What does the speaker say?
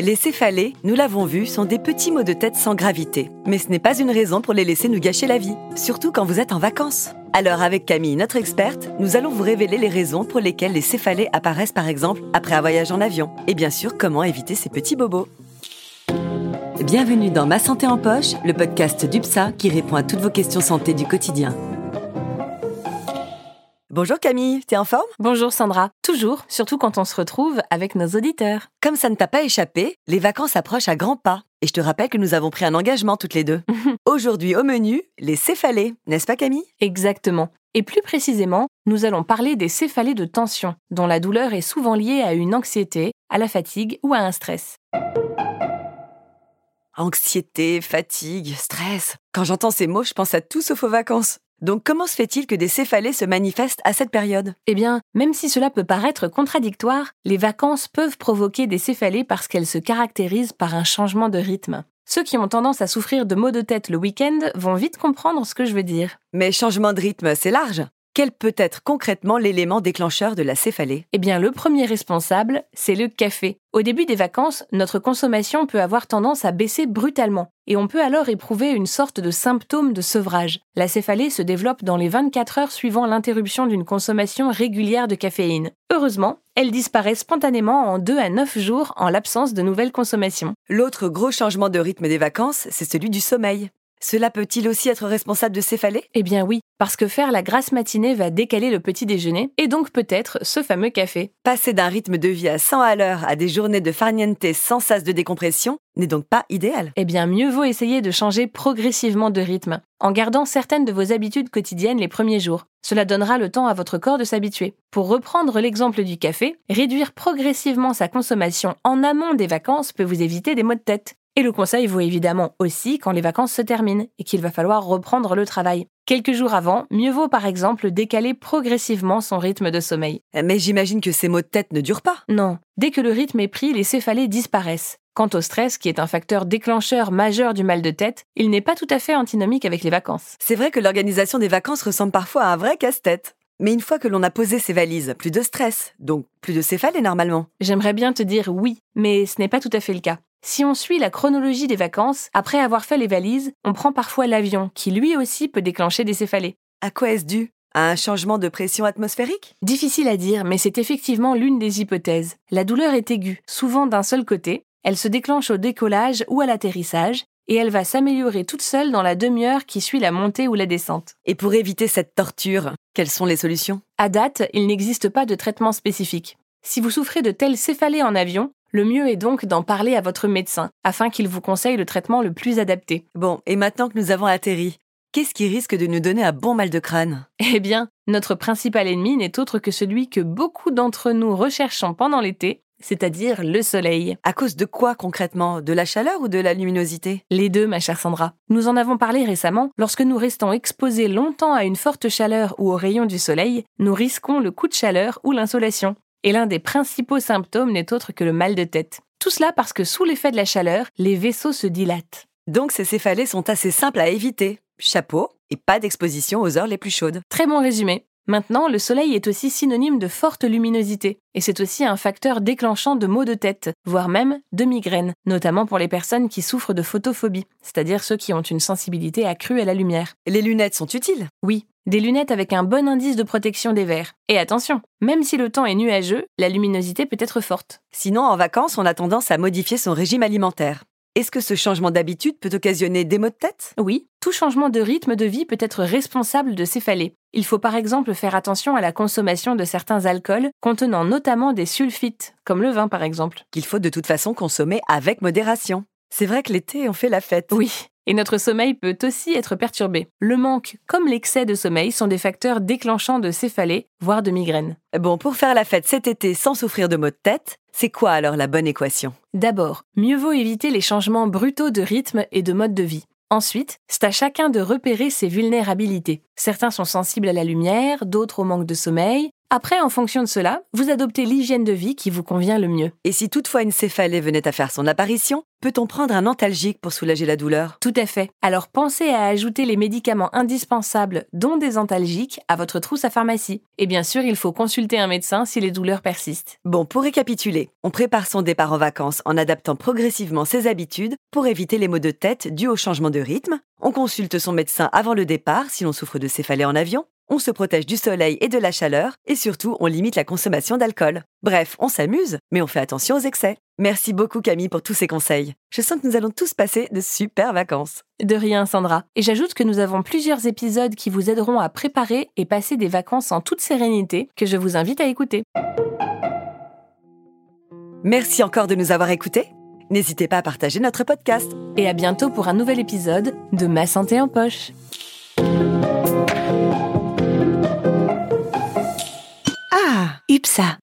Les céphalées, nous l'avons vu, sont des petits maux de tête sans gravité. Mais ce n'est pas une raison pour les laisser nous gâcher la vie, surtout quand vous êtes en vacances. Alors avec Camille, notre experte, nous allons vous révéler les raisons pour lesquelles les céphalées apparaissent par exemple après un voyage en avion. Et bien sûr, comment éviter ces petits bobos. Bienvenue dans Ma Santé en Poche, le podcast d'UPSA qui répond à toutes vos questions santé du quotidien. Bonjour Camille, t'es en forme? Bonjour Sandra, toujours, surtout quand on se retrouve avec nos auditeurs. Comme ça ne t'a pas échappé, les vacances approchent à grands pas. Et je te rappelle que nous avons pris un engagement toutes les deux. Aujourd'hui au menu, les céphalées, n'est-ce pas Camille? Exactement. Et plus précisément, nous allons parler des céphalées de tension, dont la douleur est souvent liée à une anxiété, à la fatigue ou à un stress. Anxiété, fatigue, stress. Quand j'entends ces mots, je pense à tout sauf aux vacances. Donc comment se fait-il que des céphalées se manifestent à cette période? Eh bien, même si cela peut paraître contradictoire, les vacances peuvent provoquer des céphalées parce qu'elles se caractérisent par un changement de rythme. Ceux qui ont tendance à souffrir de maux de tête le week-end vont vite comprendre ce que je veux dire. Mais changement de rythme, c'est large. Quel peut être concrètement l'élément déclencheur de la céphalée? Eh bien, le premier responsable, c'est le café. Au début des vacances, notre consommation peut avoir tendance à baisser brutalement, et on peut alors éprouver une sorte de symptôme de sevrage. La céphalée se développe dans les 24 heures suivant l'interruption d'une consommation régulière de caféine. Heureusement, elle disparaît spontanément en 2 à 9 jours en l'absence de nouvelles consommations. L'autre gros changement de rythme des vacances, c'est celui du sommeil. Cela peut-il aussi être responsable de céphalées Eh bien oui, parce que faire la grasse matinée va décaler le petit déjeuner, et donc peut-être ce fameux café. Passer d'un rythme de vie à 100 à l'heure à des journées de farniente sans sas de décompression n'est donc pas idéal. Eh bien mieux vaut essayer de changer progressivement de rythme, en gardant certaines de vos habitudes quotidiennes les premiers jours. Cela donnera le temps à votre corps de s'habituer. Pour reprendre l'exemple du café, réduire progressivement sa consommation en amont des vacances peut vous éviter des maux de tête. Et le conseil vaut évidemment aussi quand les vacances se terminent et qu'il va falloir reprendre le travail. Quelques jours avant, mieux vaut par exemple décaler progressivement son rythme de sommeil. Mais j'imagine que ces maux de tête ne durent pas. Non, dès que le rythme est pris, les céphalées disparaissent. Quant au stress, qui est un facteur déclencheur majeur du mal de tête, il n'est pas tout à fait antinomique avec les vacances. C'est vrai que l'organisation des vacances ressemble parfois à un vrai casse-tête. Mais une fois que l'on a posé ses valises, plus de stress, donc plus de céphalées normalement. J'aimerais bien te dire oui, mais ce n'est pas tout à fait le cas. Si on suit la chronologie des vacances, après avoir fait les valises, on prend parfois l'avion, qui lui aussi peut déclencher des céphalées. À quoi est-ce dû? À un changement de pression atmosphérique? Difficile à dire, mais c'est effectivement l'une des hypothèses. La douleur est aiguë, souvent d'un seul côté, elle se déclenche au décollage ou à l'atterrissage, et elle va s'améliorer toute seule dans la demi-heure qui suit la montée ou la descente. Et pour éviter cette torture, quelles sont les solutions? À date, il n'existe pas de traitement spécifique. Si vous souffrez de telles céphalées en avion, le mieux est donc d'en parler à votre médecin, afin qu'il vous conseille le traitement le plus adapté. Bon, et maintenant que nous avons atterri, qu'est-ce qui risque de nous donner un bon mal de crâne? Eh bien, notre principal ennemi n'est autre que celui que beaucoup d'entre nous recherchons pendant l'été, c'est-à-dire le soleil. À cause de quoi concrètement? De la chaleur ou de la luminosité? Les deux, ma chère Sandra. Nous en avons parlé récemment, lorsque nous restons exposés longtemps à une forte chaleur ou aux rayons du soleil, nous risquons le coup de chaleur ou l'insolation. Et l'un des principaux symptômes n'est autre que le mal de tête. Tout cela parce que sous l'effet de la chaleur, les vaisseaux se dilatent. Donc ces céphalées sont assez simples à éviter. Chapeau et pas d'exposition aux heures les plus chaudes. Très bon résumé. Maintenant, le soleil est aussi synonyme de forte luminosité, et c'est aussi un facteur déclenchant de maux de tête, voire même de migraines, notamment pour les personnes qui souffrent de photophobie, c'est-à-dire ceux qui ont une sensibilité accrue à la lumière. Les lunettes sont utiles? Oui, des lunettes avec un bon indice de protection des verres. Et attention, même si le temps est nuageux, la luminosité peut être forte. Sinon, en vacances, on a tendance à modifier son régime alimentaire. Est-ce que ce changement d'habitude peut occasionner des maux de tête? Oui, tout changement de rythme de vie peut être responsable de céphalées. Il faut par exemple faire attention à la consommation de certains alcools contenant notamment des sulfites, comme le vin par exemple. Qu'il faut de toute façon consommer avec modération. C'est vrai que l'été, on fait la fête. Oui, et notre sommeil peut aussi être perturbé. Le manque comme l'excès de sommeil sont des facteurs déclenchants de céphalées, voire de migraines. Bon, pour faire la fête cet été sans souffrir de maux de tête, c'est quoi alors la bonne équation? D'abord, mieux vaut éviter les changements brutaux de rythme et de mode de vie. Ensuite, c'est à chacun de repérer ses vulnérabilités. Certains sont sensibles à la lumière, d'autres au manque de sommeil, Après, en fonction de cela, vous adoptez l'hygiène de vie qui vous convient le mieux. Et si toutefois une céphalée venait à faire son apparition, peut-on prendre un antalgique pour soulager la douleur? Tout à fait. Alors pensez à ajouter les médicaments indispensables, dont des antalgiques, à votre trousse à pharmacie. Et bien sûr, il faut consulter un médecin si les douleurs persistent. Bon, pour récapituler, on prépare son départ en vacances en adaptant progressivement ses habitudes pour éviter les maux de tête dus au changement de rythme. On consulte son médecin avant le départ si l'on souffre de céphalée en avion on se protège du soleil et de la chaleur, et surtout, on limite la consommation d'alcool. Bref, on s'amuse, mais on fait attention aux excès. Merci beaucoup Camille pour tous ces conseils. Je sens que nous allons tous passer de super vacances. De rien Sandra. Et j'ajoute que nous avons plusieurs épisodes qui vous aideront à préparer et passer des vacances en toute sérénité, que je vous invite à écouter. Merci encore de nous avoir écoutés. N'hésitez pas à partager notre podcast. Et à bientôt pour un nouvel épisode de Ma santé en poche. UPSA